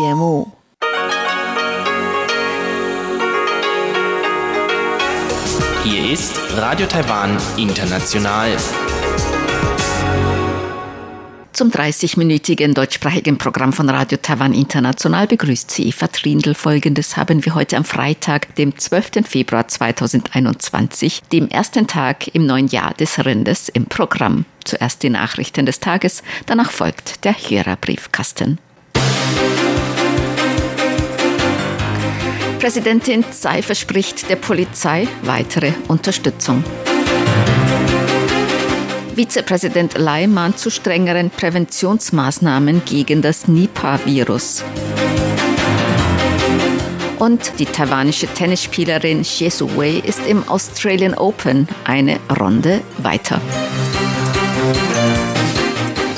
节目。Hier ist Radio Taiwan International. Zum 30-minütigen deutschsprachigen Programm von Radio Taiwan International begrüßt sie Eva Trindl. Folgendes haben wir heute am Freitag, dem 12. Februar 2021, dem ersten Tag im neuen Jahr des Rindes im Programm. Zuerst die Nachrichten des Tages, danach folgt der Hörerbriefkasten. Präsidentin Tsai verspricht der Polizei weitere Unterstützung. Vizepräsident Lai mahnt zu strengeren Präventionsmaßnahmen gegen das Nipah-Virus. Und die taiwanische Tennisspielerin Xie Su Wei ist im Australian Open eine Runde weiter.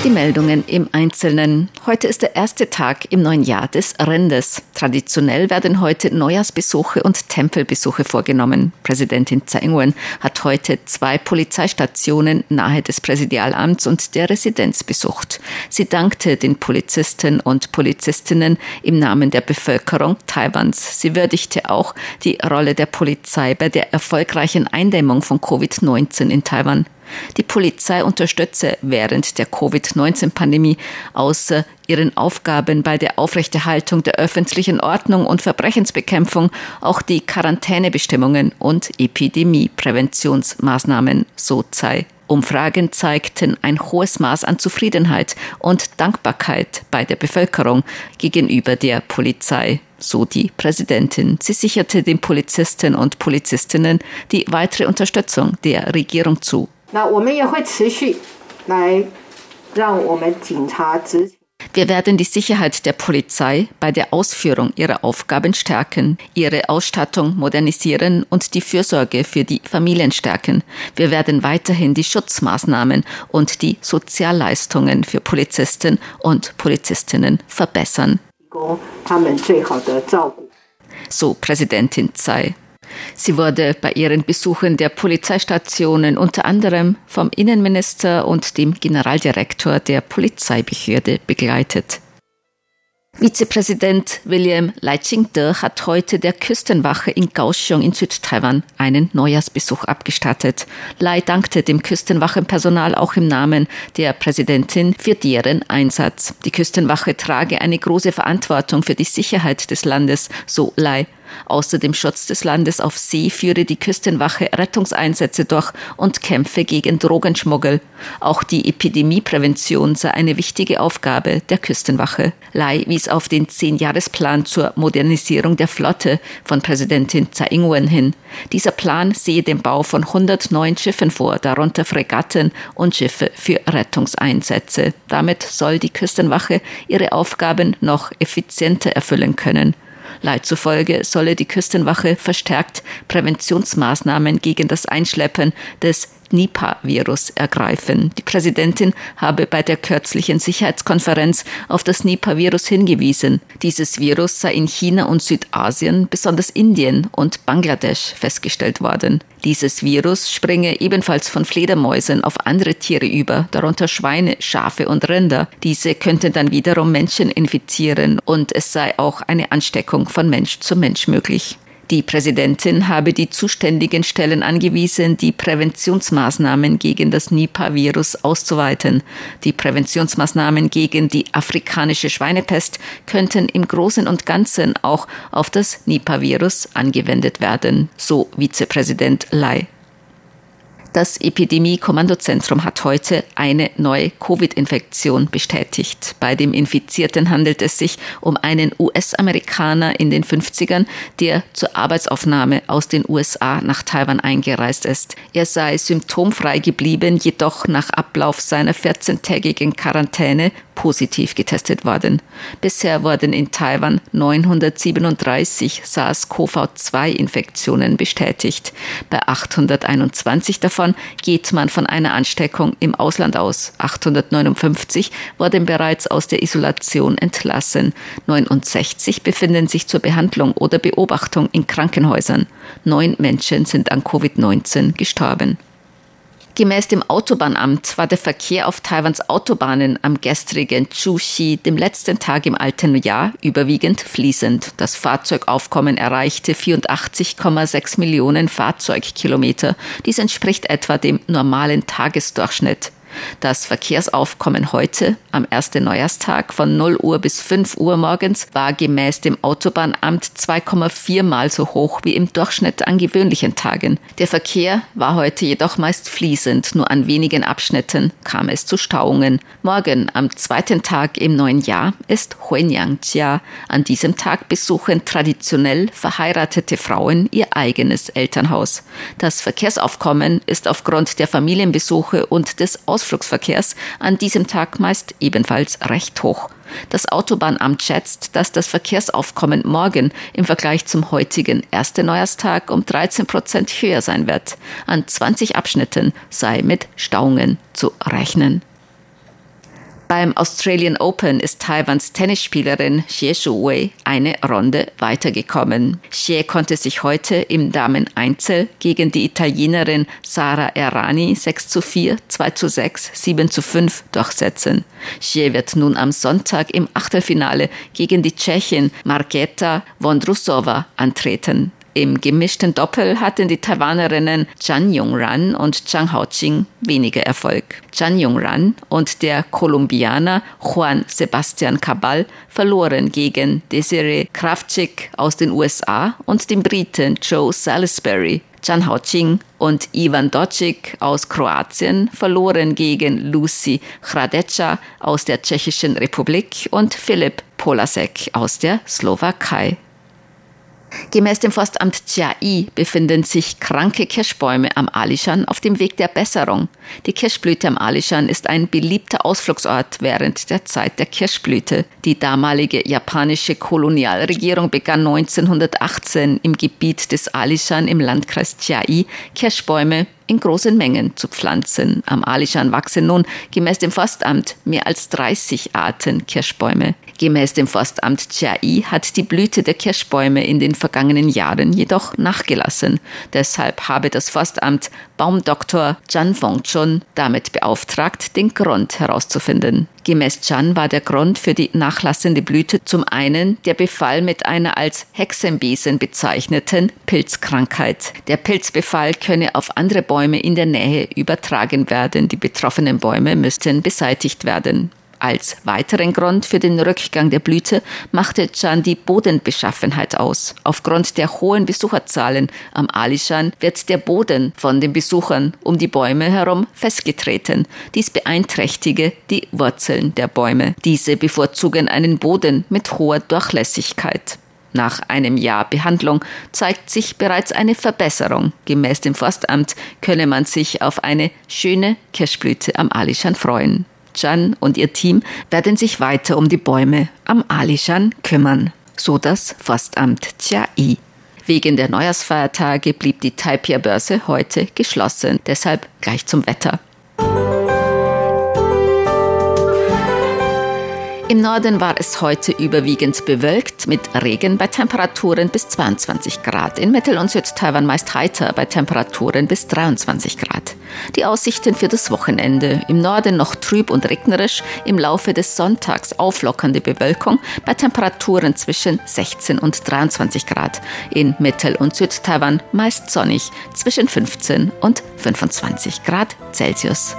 Die Meldungen im Einzelnen. Heute ist der erste Tag im neuen Jahr des Rindes. Traditionell werden heute Neujahrsbesuche und Tempelbesuche vorgenommen. Präsidentin Tsai Ing-wen hat heute zwei Polizeistationen nahe des Präsidialamts und der Residenz besucht. Sie dankte den Polizisten und Polizistinnen im Namen der Bevölkerung Taiwans. Sie würdigte auch die Rolle der Polizei bei der erfolgreichen Eindämmung von Covid-19 in Taiwan. Die Polizei unterstütze während der Covid-19-Pandemie außer ihren Aufgaben bei der Aufrechterhaltung der öffentlichen Ordnung und Verbrechensbekämpfung auch die Quarantänebestimmungen und Epidemiepräventionsmaßnahmen, so sei. Umfragen zeigten ein hohes Maß an Zufriedenheit und Dankbarkeit bei der Bevölkerung gegenüber der Polizei so die Präsidentin. Sie sicherte den Polizisten und Polizistinnen die weitere Unterstützung der Regierung zu. 那我们也会持续来让我们警察执行。 Wir werden die Sicherheit der Polizei bei der Ausführung ihrer Aufgaben stärken, ihre Ausstattung modernisieren und die Fürsorge für die Familien stärken. Wir werden weiterhin die Schutzmaßnahmen und die Sozialleistungen für Polizisten und Polizistinnen verbessern. 提供他们最好的照顾。 So Präsidentin Tsai. Sie wurde bei ihren Besuchen der Polizeistationen unter anderem vom Innenminister und dem Generaldirektor der Polizeibehörde begleitet. Vizepräsident William Lai-Ching-te hat heute der Küstenwache in Kaohsiung in Südtaiwan einen Neujahrsbesuch abgestattet. Lai dankte dem Küstenwachenpersonal auch im Namen der Präsidentin für deren Einsatz. Die Küstenwache trage eine große Verantwortung für die Sicherheit des Landes, so Lai. Außer dem Schutz des Landes auf See führe die Küstenwache Rettungseinsätze durch und Kämpfe gegen Drogenschmuggel. Auch die Epidemieprävention sei eine wichtige Aufgabe der Küstenwache. Lai wies auf den Zehnjahresplan zur Modernisierung der Flotte von Präsidentin Tsai Ing-wen hin. Dieser Plan sehe den Bau von 100 neuen Schiffen vor, darunter Fregatten und Schiffe für Rettungseinsätze. Damit soll die Küstenwache ihre Aufgaben noch effizienter erfüllen können. Leid zufolge solle die Küstenwache verstärkt Präventionsmaßnahmen gegen das Einschleppen des Nipah-Virus ergreifen. Die Präsidentin habe bei der kürzlichen Sicherheitskonferenz auf das Nipah-Virus hingewiesen. Dieses Virus sei in China und Südasien, besonders Indien und Bangladesch festgestellt worden. Dieses Virus springe ebenfalls von Fledermäusen auf andere Tiere über, darunter Schweine, Schafe und Rinder. Diese könnten dann wiederum Menschen infizieren und es sei auch eine Ansteckung von Mensch zu Mensch möglich. Die Präsidentin habe die zuständigen Stellen angewiesen, die Präventionsmaßnahmen gegen das Nipah-Virus auszuweiten. Die Präventionsmaßnahmen gegen die afrikanische Schweinepest könnten im Großen und Ganzen auch auf das Nipah-Virus angewendet werden, so Vizepräsident Lai. Das Epidemie-Kommandozentrum hat heute eine neue Covid-Infektion bestätigt. Bei dem Infizierten handelt es sich um einen US-Amerikaner in den 50ern, der zur Arbeitsaufnahme aus den USA nach Taiwan eingereist ist. Er sei symptomfrei geblieben, jedoch nach Ablauf seiner 14-tägigen Quarantäne positiv getestet worden. Bisher wurden in Taiwan 937 SARS-CoV-2-Infektionen bestätigt. Bei 821 davon geht man von einer Ansteckung im Ausland aus. 859 wurden bereits aus der Isolation entlassen. 69 befinden sich zur Behandlung oder Beobachtung in Krankenhäusern. Neun Menschen sind an Covid-19 gestorben. Gemäß dem Autobahnamt war der Verkehr auf Taiwans Autobahnen am gestrigen Chuxi, dem letzten Tag im alten Jahr, überwiegend fließend. Das Fahrzeugaufkommen erreichte 84,6 Millionen Fahrzeugkilometer. Dies entspricht etwa dem normalen Tagesdurchschnitt. Das Verkehrsaufkommen heute, am ersten Neujahrstag von 0 Uhr bis 5 Uhr morgens, war gemäß dem Autobahnamt 2,4 Mal so hoch wie im Durchschnitt an gewöhnlichen Tagen. Der Verkehr war heute jedoch meist fließend, nur an wenigen Abschnitten kam es zu Stauungen. Morgen, am zweiten Tag im neuen Jahr, ist Huanyang-Jia. An diesem Tag besuchen traditionell verheiratete Frauen ihr eigenes Elternhaus. Das Verkehrsaufkommen ist aufgrund der Familienbesuche und des Aus Ausflugsverkehrs an diesem Tag meist ebenfalls recht hoch. Das Autobahnamt schätzt, dass das Verkehrsaufkommen morgen im Vergleich zum heutigen ersten Neujahrstag um 13 Prozent höher sein wird. An 20 Abschnitten sei mit Stauungen zu rechnen. Beim Australian Open ist Taiwans Tennisspielerin Xie Shuwei eine Runde weitergekommen. Xie konnte sich heute im Damen-Einzel gegen die Italienerin Sara Errani 6 zu 4, 2 zu 6, 7 zu 5 durchsetzen. Xie wird nun am Sonntag im Achtelfinale gegen die Tschechin Marketa Vondrusova antreten. Im gemischten Doppel hatten die Taiwanerinnen Chan Yongran und Zhang Haoqing weniger Erfolg. Chan Yongran und der Kolumbianer Juan Sebastian Cabal verloren gegen Desiree Kravchik aus den USA und den Briten Joe Salisbury. Chan Haoqing und Ivan Docic aus Kroatien verloren gegen Lucy Hradeca aus der Tschechischen Republik und Philipp Polasek aus der Slowakei. Gemäß dem Forstamt Chiai befinden sich kranke Kirschbäume am Alishan auf dem Weg der Besserung. Die Kirschblüte am Alishan ist ein beliebter Ausflugsort während der Zeit der Kirschblüte. Die damalige japanische Kolonialregierung begann 1918 im Gebiet des Alishan im Landkreis Chiai Kirschbäume in großen Mengen zu pflanzen. Am Alishan wachsen nun gemäß dem Forstamt mehr als 30 Arten Kirschbäume. Gemäß dem Forstamt Chiai hat die Blüte der Kirschbäume in den vergangenen Jahren jedoch nachgelassen. Deshalb habe das Forstamt Baumdoktor Zhan Fengchun damit beauftragt, den Grund herauszufinden. Gemäß Chan war der Grund für die nachlassende Blüte zum einen der Befall mit einer als Hexenbesen bezeichneten Pilzkrankheit. Der Pilzbefall könne auf andere Bäume in der Nähe übertragen werden. Die betroffenen Bäume müssten beseitigt werden. Als weiteren Grund für den Rückgang der Blüte machte Chan die Bodenbeschaffenheit aus. Aufgrund der hohen Besucherzahlen am Alishan wird der Boden von den Besuchern um die Bäume herum festgetreten. Dies beeinträchtige die Wurzeln der Bäume. Diese bevorzugen einen Boden mit hoher Durchlässigkeit. Nach einem Jahr Behandlung zeigt sich bereits eine Verbesserung. Gemäß dem Forstamt könne man sich auf eine schöne Kirschblüte am Alishan freuen. Chan und ihr Team werden sich weiter um die Bäume am Alishan kümmern, so das Forstamt Chiai. Wegen der Neujahrsfeiertage blieb die Taipei-Börse heute geschlossen. Deshalb gleich zum Wetter. Im Norden war es heute überwiegend bewölkt mit Regen bei Temperaturen bis 22 Grad. In Mittel- und Südtaiwan meist heiter bei Temperaturen bis 23 Grad. Die Aussichten für das Wochenende. Im Norden noch trüb und regnerisch, im Laufe des Sonntags auflockernde Bewölkung bei Temperaturen zwischen 16 und 23 Grad. In Mittel- und Südtaiwan meist sonnig zwischen 15 und 25 Grad Celsius.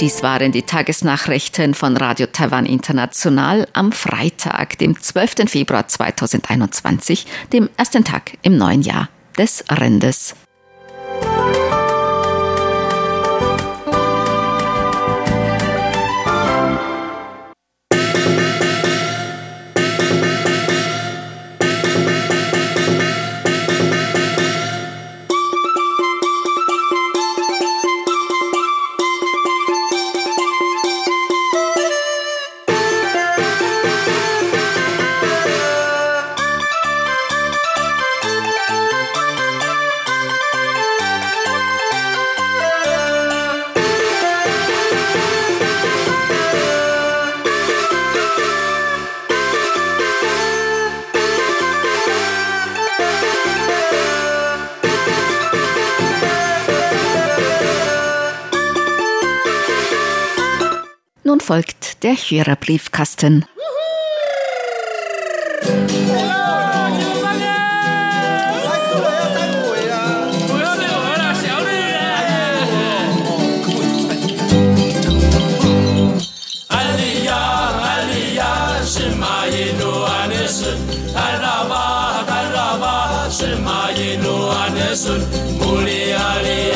Dies waren die Tagesnachrichten von Radio Taiwan International am Freitag, dem 12. Februar 2021, dem ersten Tag im neuen Jahr des Rendes. Der Hörerbriefkasten. sun muli ali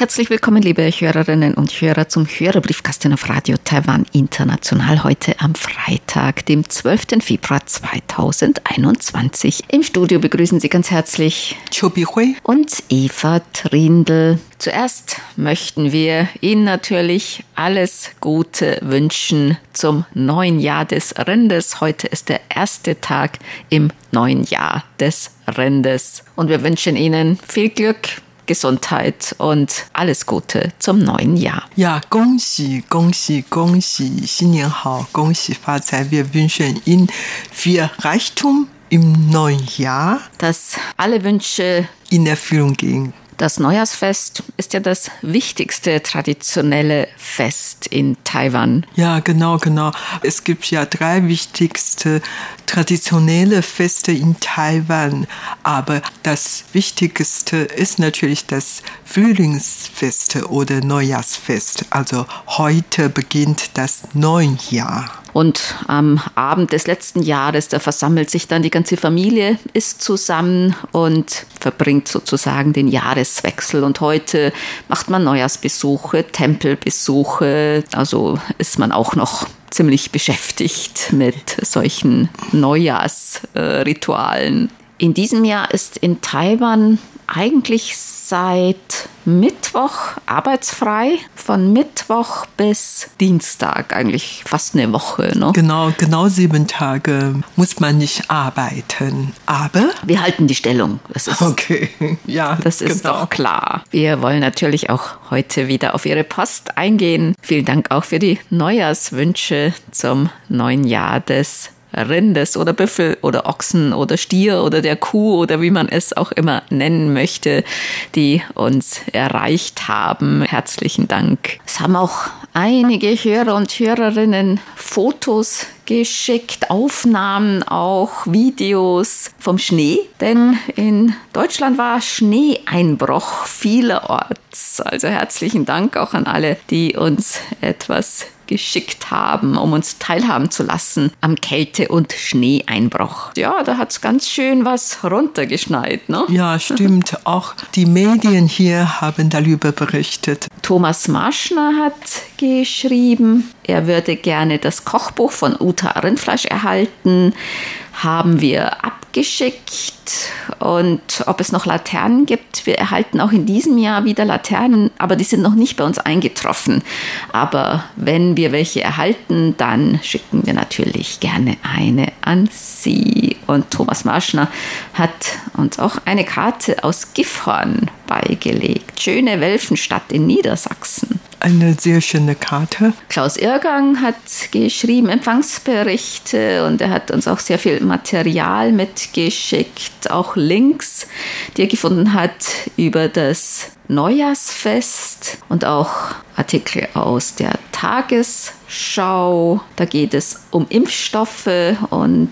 Herzlich willkommen, liebe Hörerinnen und Hörer, zum Hörerbriefkasten auf Radio Taiwan International heute am Freitag, dem 12. Februar 2021. Im Studio begrüßen Sie ganz herzlich Chobi Hui und Eva Trindl. Zuerst möchten wir Ihnen natürlich alles Gute wünschen zum neuen Jahr des Rindes. Heute ist der erste Tag im neuen Jahr des Rindes. Und wir wünschen Ihnen viel Glück, Gesundheit und alles Gute zum neuen Jahr. Ja, 恭喜恭喜恭喜，新年好，恭喜发财！Wir wünschen Ihnen viel Reichtum im neuen Jahr, Dass alle Wünsche in Erfüllung gehen. Das Neujahrsfest ist ja das wichtigste traditionelle Fest in Taiwan. Ja, genau, genau. Es gibt ja drei wichtigste traditionelle Feste in Taiwan, aber das wichtigste ist natürlich das Frühlingsfest oder Neujahrsfest. Also heute beginnt das Neujahr. Und am Abend des letzten Jahres, da versammelt sich dann die ganze Familie, ist zusammen und verbringt sozusagen den Jahreswechsel. Und heute macht man Neujahrsbesuche, Tempelbesuche. Also ist man auch noch ziemlich beschäftigt mit solchen Neujahrsritualen. In diesem Jahr ist in Taiwan eigentlich seit Mittwoch arbeitsfrei, von Mittwoch bis Dienstag, eigentlich fast eine Woche. Ne? Genau, genau sieben Tage muss man nicht arbeiten. Aber Wir halten die Stellung. Das ist, okay, ja, das ist genau. doch klar. Wir wollen natürlich auch heute wieder auf Ihre Post eingehen. Vielen Dank auch für die Neujahrswünsche zum neuen Jahr des Rindes oder Büffel oder Ochsen oder Stier oder der Kuh oder wie man es auch immer nennen möchte, die uns erreicht haben. Herzlichen Dank. Es haben auch einige Hörer und Hörerinnen Fotos geschickt, Aufnahmen auch, Videos vom Schnee, denn in Deutschland war Schneeeinbruch vielerorts. Also herzlichen Dank auch an alle, die uns etwas geschickt haben, um uns teilhaben zu lassen am Kälte- und Schneeeinbruch. Ja, da hat's ganz schön was runtergeschneit, ne? Ja, stimmt. Auch die Medien hier haben darüber berichtet. Thomas Marschner hat geschrieben, er würde gerne das Kochbuch von Uta Rindfleisch erhalten. Haben wir abgeschickt und ob es noch Laternen gibt. Wir erhalten auch in diesem Jahr wieder Laternen, aber die sind noch nicht bei uns eingetroffen. Aber wenn wir welche erhalten, dann schicken wir natürlich gerne eine an Sie. Und Thomas Marschner hat uns auch eine Karte aus Gifhorn beigelegt. Schöne Welfenstadt in Niedersachsen. Eine sehr schöne Karte. Klaus Irrgang hat geschrieben Empfangsberichte und er hat uns auch sehr viel Material mitgeschickt, auch Links, die er gefunden hat über das Neujahrsfest und auch Artikel aus der Tagesschau. Da geht es um Impfstoffe und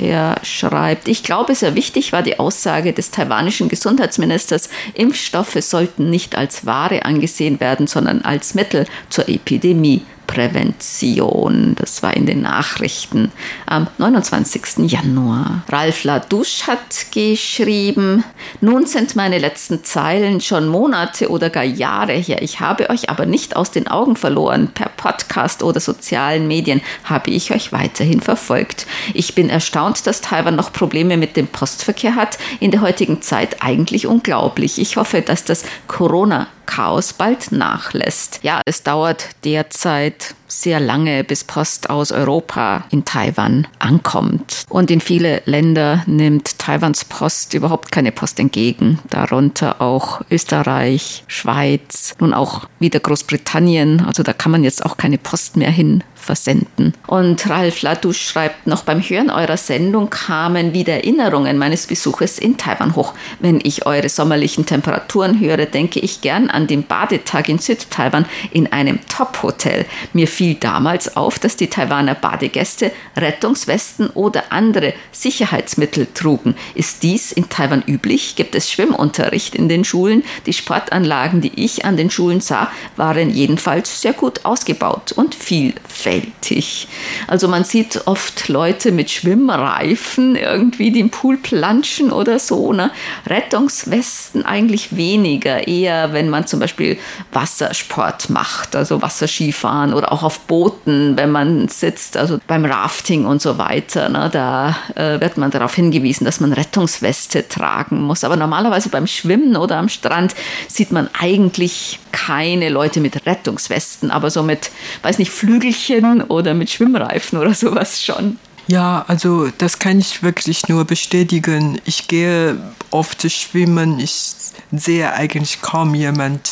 er schreibt, ich glaube, sehr wichtig war die Aussage des taiwanischen Gesundheitsministers, Impfstoffe sollten nicht als Ware angesehen werden, sondern als Mittel zur Epidemie. Prävention. Das war in den Nachrichten am 29. Januar. Ralf Ladusch hat geschrieben, nun sind meine letzten Zeilen schon Monate oder gar Jahre her. Ich habe euch aber nicht aus den Augen verloren. Per Podcast oder sozialen Medien habe ich euch weiterhin verfolgt. Ich bin erstaunt, dass Taiwan noch Probleme mit dem Postverkehr hat. In der heutigen Zeit eigentlich unglaublich. Ich hoffe, dass das Corona Chaos bald nachlässt. Ja, es dauert derzeit sehr lange, bis Post aus Europa in Taiwan ankommt. Und in viele Länder nimmt Taiwans Post überhaupt keine Post entgegen, darunter auch Österreich, Schweiz, nun auch wieder Großbritannien. Also da kann man jetzt auch keine Post mehr hin versenden. Und Ralf Ladusch schreibt noch, beim Hören eurer Sendung kamen wieder Erinnerungen meines Besuches in Taiwan hoch. Wenn ich eure sommerlichen Temperaturen höre, denke ich gern an den Badetag in Südtaiwan in einem Top-Hotel. Mir fiel damals auf, dass die Taiwaner Badegäste Rettungswesten oder andere Sicherheitsmittel trugen. Ist dies in Taiwan üblich? Gibt es Schwimmunterricht in den Schulen? Die Sportanlagen, die ich an den Schulen sah, waren jedenfalls sehr gut ausgebaut und vielfältig. Also man sieht oft Leute mit Schwimmreifen irgendwie, die im Pool planschen oder so. Ne? Rettungswesten eigentlich weniger, eher wenn man zum Beispiel Wassersport macht, also Wasserskifahren oder auch auf Booten, wenn man sitzt, also beim Rafting und so weiter. Ne? Da äh, wird man darauf hingewiesen, dass man Rettungsweste tragen muss. Aber normalerweise beim Schwimmen oder am Strand sieht man eigentlich keine Leute mit Rettungswesten, aber so mit, weiß nicht, Flügelchen oder mit Schwimmreifen oder sowas schon. Ja, also das kann ich wirklich nur bestätigen. Ich gehe oft schwimmen. Ich sehe eigentlich kaum jemand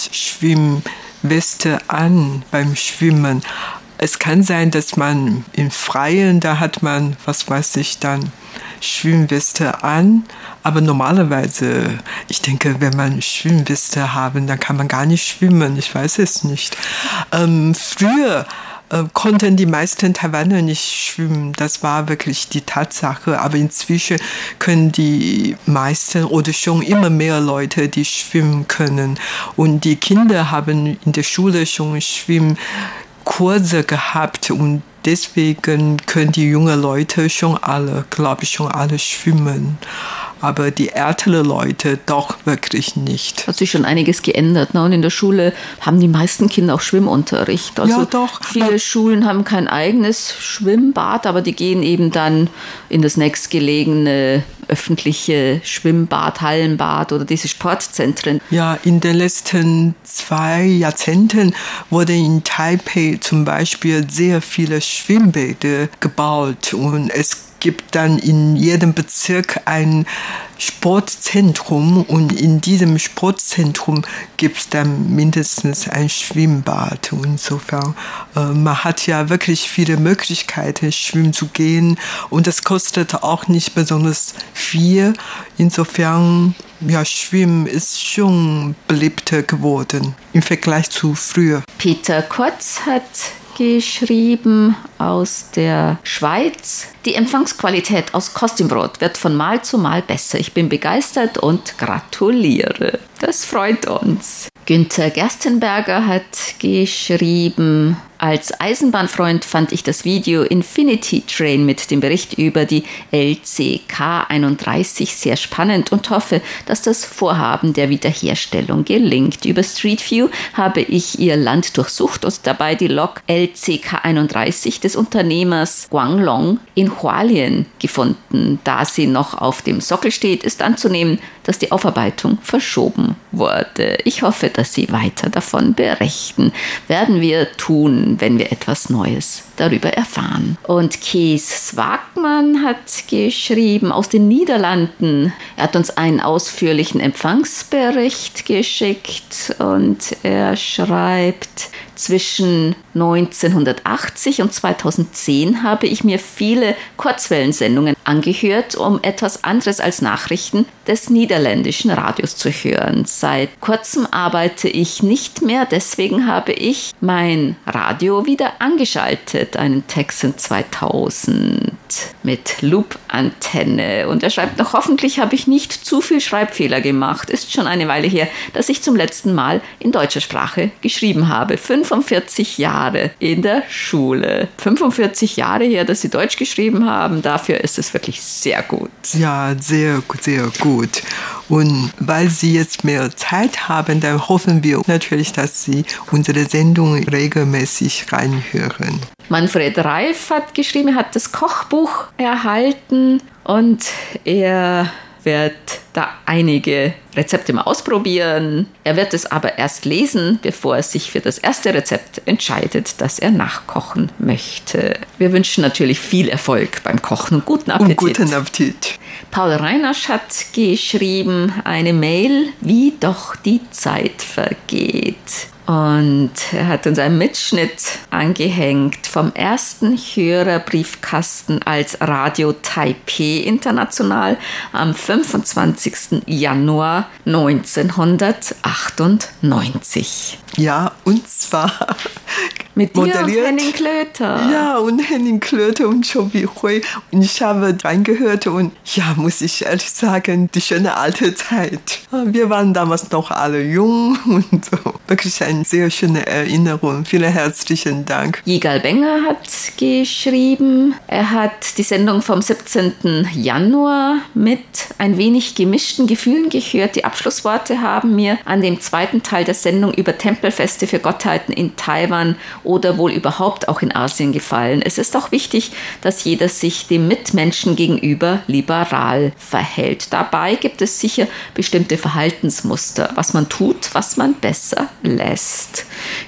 Schwimmweste an beim Schwimmen. Es kann sein, dass man im Freien, da hat man, was weiß ich dann, Schwimmweste an. Aber normalerweise, ich denke, wenn man Schwimmweste haben, dann kann man gar nicht schwimmen. Ich weiß es nicht. Ähm, früher äh, konnten die meisten Taiwaner nicht schwimmen. Das war wirklich die Tatsache. Aber inzwischen können die meisten oder schon immer mehr Leute, die schwimmen können. Und die Kinder haben in der Schule schon Schwimmkurse gehabt und deswegen können die jungen Leute schon alle, glaube ich, schon alle schwimmen aber die älteren Leute doch wirklich nicht. Hat sich schon einiges geändert. Ne? Und in der Schule haben die meisten Kinder auch Schwimmunterricht. Also ja, doch. Viele Schulen haben kein eigenes Schwimmbad, aber die gehen eben dann in das nächstgelegene öffentliche Schwimmbad, Hallenbad oder diese Sportzentren. Ja, in den letzten zwei Jahrzehnten wurde in Taipei zum Beispiel sehr viele Schwimmbäder gebaut und es gibt dann in jedem Bezirk ein Sportzentrum und in diesem Sportzentrum gibt es dann mindestens ein Schwimmbad. Insofern, äh, man hat ja wirklich viele Möglichkeiten, schwimmen zu gehen und das kostet auch nicht besonders viel. Insofern, ja, Schwimmen ist schon beliebter geworden im Vergleich zu früher. Peter Kotz hat geschrieben aus der Schweiz. Die Empfangsqualität aus Kostümbrot wird von Mal zu Mal besser. Ich bin begeistert und gratuliere. Das freut uns. Günther Gerstenberger hat geschrieben, als Eisenbahnfreund fand ich das Video Infinity Train mit dem Bericht über die LCK 31 sehr spannend und hoffe, dass das Vorhaben der Wiederherstellung gelingt. Über Street View habe ich ihr Land durchsucht und dabei die Lok LCK 31 des Unternehmers Guanglong in Hualien gefunden. Da sie noch auf dem Sockel steht, ist anzunehmen, dass die Aufarbeitung verschoben wurde. Ich hoffe, dass Sie weiter davon berichten. Werden wir tun wenn wir etwas Neues darüber erfahren. Und Kees Swagmann hat geschrieben aus den Niederlanden. Er hat uns einen ausführlichen Empfangsbericht geschickt und er schreibt, zwischen 1980 und 2010 habe ich mir viele Kurzwellensendungen angehört, um etwas anderes als Nachrichten des niederländischen Radios zu hören. Seit kurzem arbeite ich nicht mehr, deswegen habe ich mein Radio wieder angeschaltet, einen Texan 2000 mit Loop-Antenne. Und er schreibt noch, hoffentlich habe ich nicht zu viel Schreibfehler gemacht. Ist schon eine Weile her, dass ich zum letzten Mal in deutscher Sprache geschrieben habe. 45 Jahre in der Schule. 45 Jahre her, dass Sie Deutsch geschrieben haben. Dafür ist es wirklich sehr gut. Ja, sehr, sehr gut. Und weil Sie jetzt mehr Zeit haben, dann hoffen wir natürlich, dass Sie unsere Sendung regelmäßig reinhören. Manfred Reif hat geschrieben, er hat das Kochbuch erhalten und er wird da einige Rezepte mal ausprobieren. Er wird es aber erst lesen, bevor er sich für das erste Rezept entscheidet, das er nachkochen möchte. Wir wünschen natürlich viel Erfolg beim Kochen und guten Appetit. Und guten Appetit. Paul Reinasch hat geschrieben eine Mail, wie doch die Zeit vergeht. Und er hat uns einen Mitschnitt angehängt vom ersten Hörerbriefkasten als Radio Taipei International am 25. Januar 1998. Ja, und zwar mit dir und Henning Klöter. Ja, und Henning Klöter und Chobi Hui. Und ich habe reingehört und ja, muss ich ehrlich sagen, die schöne alte Zeit. Wir waren damals noch alle jung und so. Wirklich eine sehr schöne Erinnerung. Vielen herzlichen Dank. Jigal Benger hat geschrieben, er hat die Sendung vom 17. Januar mit ein wenig gemischten Gefühlen gehört. Die Abschlussworte haben mir an dem zweiten Teil der Sendung über Tempelfeste für Gottheiten in Taiwan oder wohl überhaupt auch in Asien gefallen. Es ist auch wichtig, dass jeder sich dem Mitmenschen gegenüber liberal verhält. Dabei gibt es sicher bestimmte Verhaltensmuster, was man tut, was man besser lässt.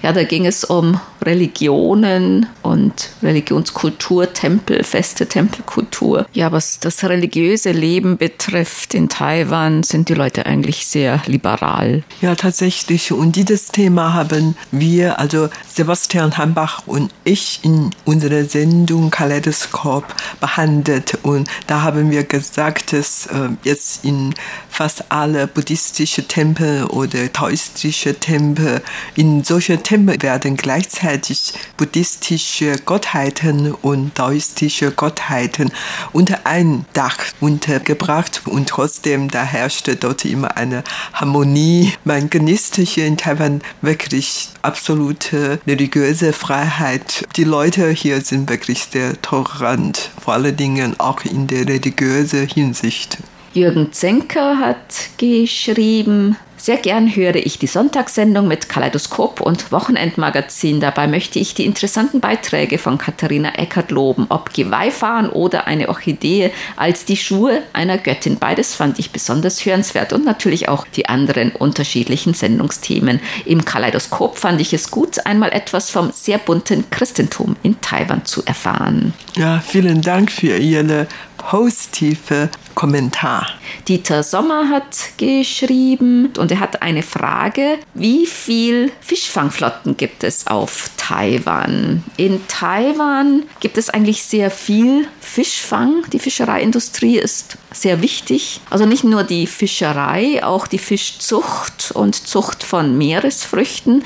Ja, da ging es um Religionen und Religionskultur, Tempelfeste, Tempelkultur. Ja, was das religiöse Leben betrifft in Taiwan, sind die Leute eigentlich sehr liberal. Ja, tatsächlich. Und dieses Thema haben wir, also Sebastian Hambach und ich, in unserer Sendung Kaleidoskop behandelt. Und da haben wir gesagt, dass äh, jetzt in fast alle buddhistische Tempel oder taoistische Tempel, in solche Tempel werden gleichzeitig buddhistische Gottheiten und taoistische Gottheiten unter ein Dach untergebracht und trotzdem da herrschte dort immer eine Harmonie. Man genießt hier in Taiwan wirklich absolute religiöse Freiheit. Die Leute hier sind wirklich sehr tolerant, vor allen Dingen auch in der religiösen Hinsicht. Jürgen Zenker hat geschrieben, sehr gern höre ich die Sonntagssendung mit Kaleidoskop und Wochenendmagazin. Dabei möchte ich die interessanten Beiträge von Katharina Eckert loben, ob Geweihfahren oder eine Orchidee als die Schuhe einer Göttin. Beides fand ich besonders hörenswert und natürlich auch die anderen unterschiedlichen Sendungsthemen. Im Kaleidoskop fand ich es gut, einmal etwas vom sehr bunten Christentum in Taiwan zu erfahren. Ja, vielen Dank für Ihre positive Kommentar. Dieter Sommer hat geschrieben und er hat eine Frage. Wie viel Fischfangflotten gibt es auf Taiwan? In Taiwan gibt es eigentlich sehr viel Fischfang. Die Fischereiindustrie ist sehr wichtig. Also nicht nur die Fischerei, auch die Fischzucht und Zucht von Meeresfrüchten.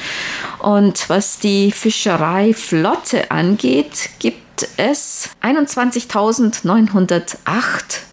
Und was die Fischereiflotte angeht, gibt es 21.908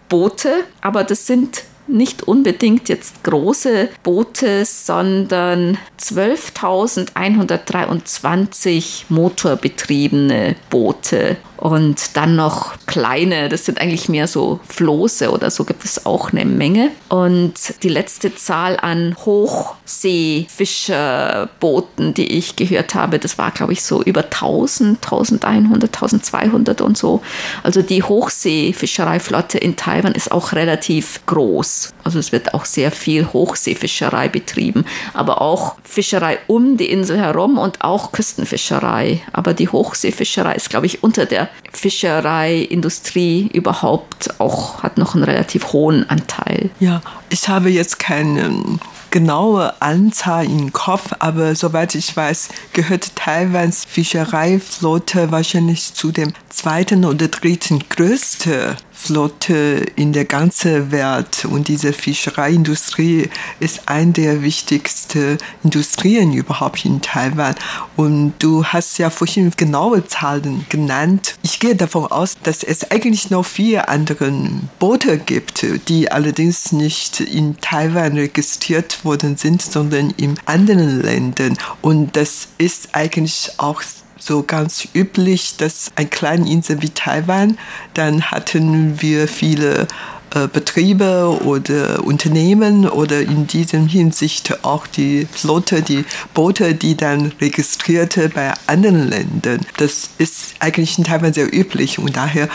Boote, aber das sind nicht unbedingt jetzt große Boote, sondern 12.123 motorbetriebene Boote und dann noch kleine, das sind eigentlich mehr so Floße oder so gibt es auch eine Menge. Und die letzte Zahl an Hochseefischerbooten, die ich gehört habe, das war glaube ich so über 1000, 1100, 1200 und so. Also die Hochseefischereiflotte in Taiwan ist auch relativ groß. Also es wird auch sehr viel Hochseefischerei betrieben, aber auch Fischerei um die Insel herum und auch Küstenfischerei. Aber die Hochseefischerei ist glaube ich unter der Fischereiindustrie überhaupt auch hat noch einen relativ hohen Anteil. Ja, ich habe jetzt keine genaue Anzahl im Kopf, aber soweit ich weiß, gehört Taiwans Fischereiflotte wahrscheinlich zu dem zweiten oder dritten größten Flotte in der ganzen Welt. Und diese Fischereiindustrie ist eine der wichtigsten Industrien überhaupt in Taiwan. Und du hast ja vorhin genaue Zahlen genannt. Ich gehe davon aus, dass es eigentlich noch vier andere Boote gibt, die allerdings nicht in Taiwan registriert worden sind, sondern in anderen Ländern. Und das ist eigentlich auch so ganz üblich, dass ein kleine Insel wie Taiwan, dann hatten wir viele äh, Betriebe oder Unternehmen oder in diesem Hinsicht auch die Flotte, die Boote, die dann registrierte bei anderen Ländern. Das ist eigentlich in Taiwan sehr üblich und daher,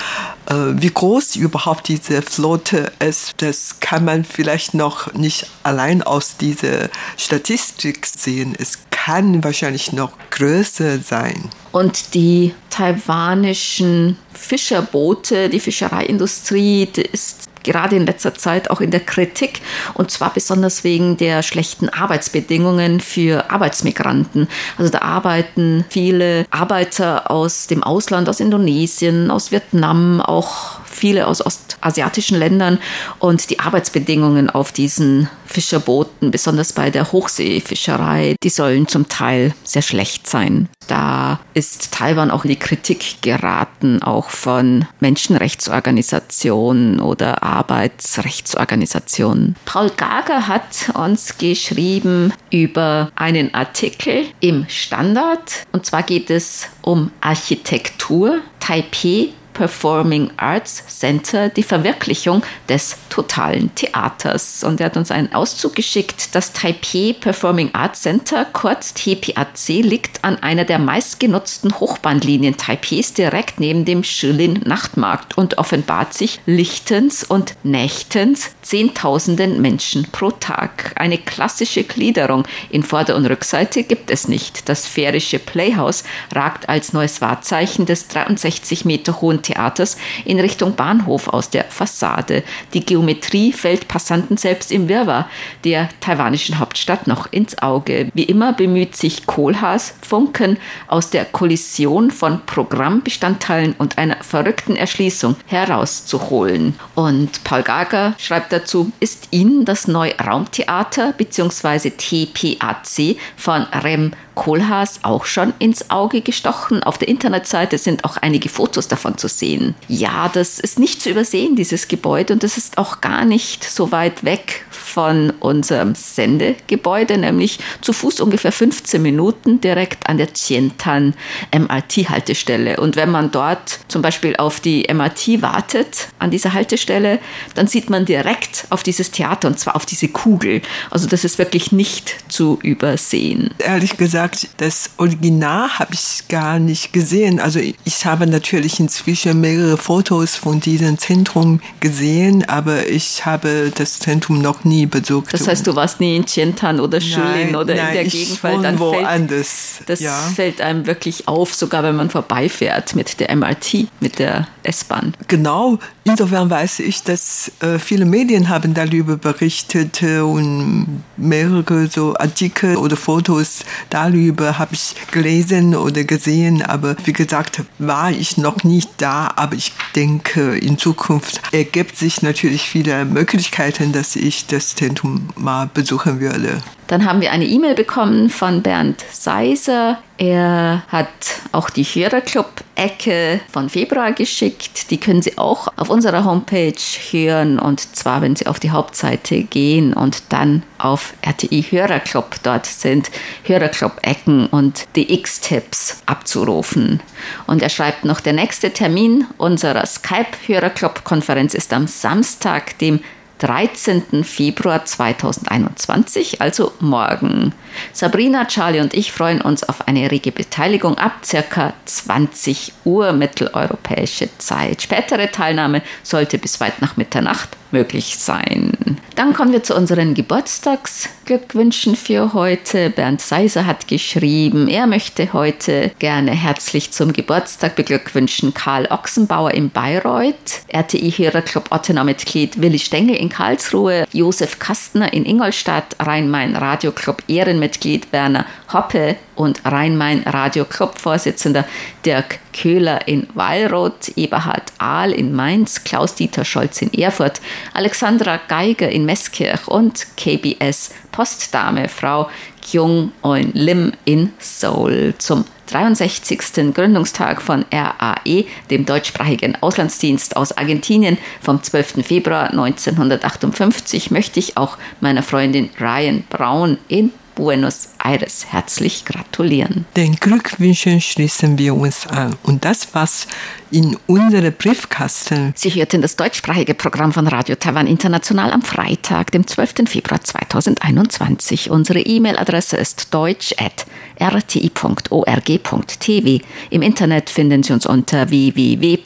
äh, wie groß überhaupt diese Flotte ist, das kann man vielleicht noch nicht allein aus dieser Statistik sehen. Es kann wahrscheinlich noch größer sein. Und die taiwanischen Fischerboote, die Fischereiindustrie, die ist gerade in letzter Zeit auch in der Kritik und zwar besonders wegen der schlechten Arbeitsbedingungen für Arbeitsmigranten. Also da arbeiten viele Arbeiter aus dem Ausland, aus Indonesien, aus Vietnam, auch viele aus ostasiatischen Ländern und die Arbeitsbedingungen auf diesen Fischerbooten, besonders bei der Hochseefischerei, die sollen zum Teil sehr schlecht sein. Da ist Taiwan auch in die Kritik geraten, auch von Menschenrechtsorganisationen oder Arbeitsrechtsorganisationen. Paul Gager hat uns geschrieben über einen Artikel im Standard. Und zwar geht es um Architektur. Taipei Performing Arts Center die Verwirklichung des totalen Theaters. Und er hat uns einen Auszug geschickt. Das Taipei Performing Arts Center, kurz TPAC, liegt an einer der meistgenutzten Hochbahnlinien Taipehs direkt neben dem Shilin Nachtmarkt und offenbart sich lichtens und nächtens Zehntausenden Menschen pro Tag. Eine klassische Gliederung in Vorder- und Rückseite gibt es nicht. Das sphärische Playhouse ragt als neues Wahrzeichen des 63 Meter hohen Theaters in Richtung Bahnhof aus der Fassade. Die Geometrie fällt Passanten selbst im Wirrwarr der taiwanischen Hauptstadt noch ins Auge. Wie immer bemüht sich Kohlhaas, Funken aus der Kollision von Programmbestandteilen und einer verrückten Erschließung herauszuholen. Und Paul Gager schreibt dazu, ist Ihnen das neue Raumtheater bzw. TPAC von Rem Kohlhaas auch schon ins Auge gestochen. Auf der Internetseite sind auch einige Fotos davon zu sehen. Ja, das ist nicht zu übersehen, dieses Gebäude, und das ist auch gar nicht so weit weg von unserem Sendegebäude, nämlich zu Fuß ungefähr 15 Minuten direkt an der Tientan MRT-Haltestelle. Und wenn man dort zum Beispiel auf die MRT wartet, an dieser Haltestelle, dann sieht man direkt auf dieses Theater und zwar auf diese Kugel. Also das ist wirklich nicht zu übersehen. Ehrlich gesagt, das Original habe ich gar nicht gesehen. Also ich habe natürlich inzwischen mehrere Fotos von diesem Zentrum gesehen, aber ich habe das Zentrum noch nie besucht. Das heißt, du warst nie in Tientan oder Schulin oder nein, in der Gegend, weil dann woanders. fällt, das ja. fällt einem wirklich auf, sogar wenn man vorbeifährt mit der MRT, mit der S-Bahn. Genau. Insofern weiß ich, dass äh, viele Medien haben darüber berichtet äh, und mehrere so Artikel oder Fotos darüber habe ich gelesen oder gesehen. Aber wie gesagt, war ich noch nicht da. Aber ich denke, in Zukunft ergibt sich natürlich viele Möglichkeiten, dass ich das Zentrum mal besuchen würde. Dann haben wir eine E-Mail bekommen von Bernd Seiser. Er hat auch die Hörerclub-Ecke von Februar geschickt. Die können Sie auch auf unserer Homepage hören und zwar, wenn Sie auf die Hauptseite gehen und dann auf RTI Hörerclub. Dort sind Hörerclub-Ecken und die X-Tipps abzurufen. Und er schreibt noch, der nächste Termin unserer Skype-Hörerclub-Konferenz ist am Samstag, dem 13. Februar 2021, also morgen. Sabrina, Charlie und ich freuen uns auf eine rege Beteiligung ab circa 20 Uhr mitteleuropäische Zeit. Spätere Teilnahme sollte bis weit nach Mitternacht möglich sein. Dann kommen wir zu unseren Geburtstagsglückwünschen für heute. Bernd Seiser hat geschrieben, er möchte heute gerne herzlich zum Geburtstag beglückwünschen Karl Ochsenbauer in Bayreuth, RTI-Hörerclub Ottenau-Mitglied Willi Stengel in Karlsruhe, Josef Kastner in Ingolstadt, Rhein-Main-Radio-Club Ehrenmitglied Werner Hoppe und Rhein-Main-Radio-Club-Vorsitzender Dirk Köhler in Wallroth, Eberhard Ahl in Mainz, Klaus-Dieter Scholz in Erfurt, Alexandra Geiger in Meßkirch und KBS Postdame Frau Kyung Eun Lim in Seoul zum 63. Gründungstag von RAE, dem deutschsprachigen Auslandsdienst aus Argentinien vom 12. Februar 1958, möchte ich auch meiner Freundin Ryan Braun in Buenos Aires herzlich gratulieren. Den Glückwünschen schließen wir uns an. Und das war's in unsere Briefkasten. Sie hörten das deutschsprachige Programm von Radio Taiwan International am Freitag, dem 12. Februar 2021. Unsere E-Mail-Adresse ist deutsch.rti.org.tv. Im Internet finden Sie uns unter www.rti.org.tv,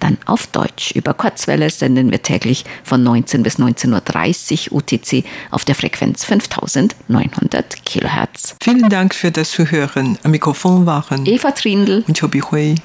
dann auf Deutsch. Über Kurzwelle senden wir täglich von 19 bis 19.30 Uhr UTC auf der Frequenz Frequenz 5900 Kilohertz. Vielen Dank für das Zuhören. Am Mikrofon waren Eva Trindl und Chobi Hui.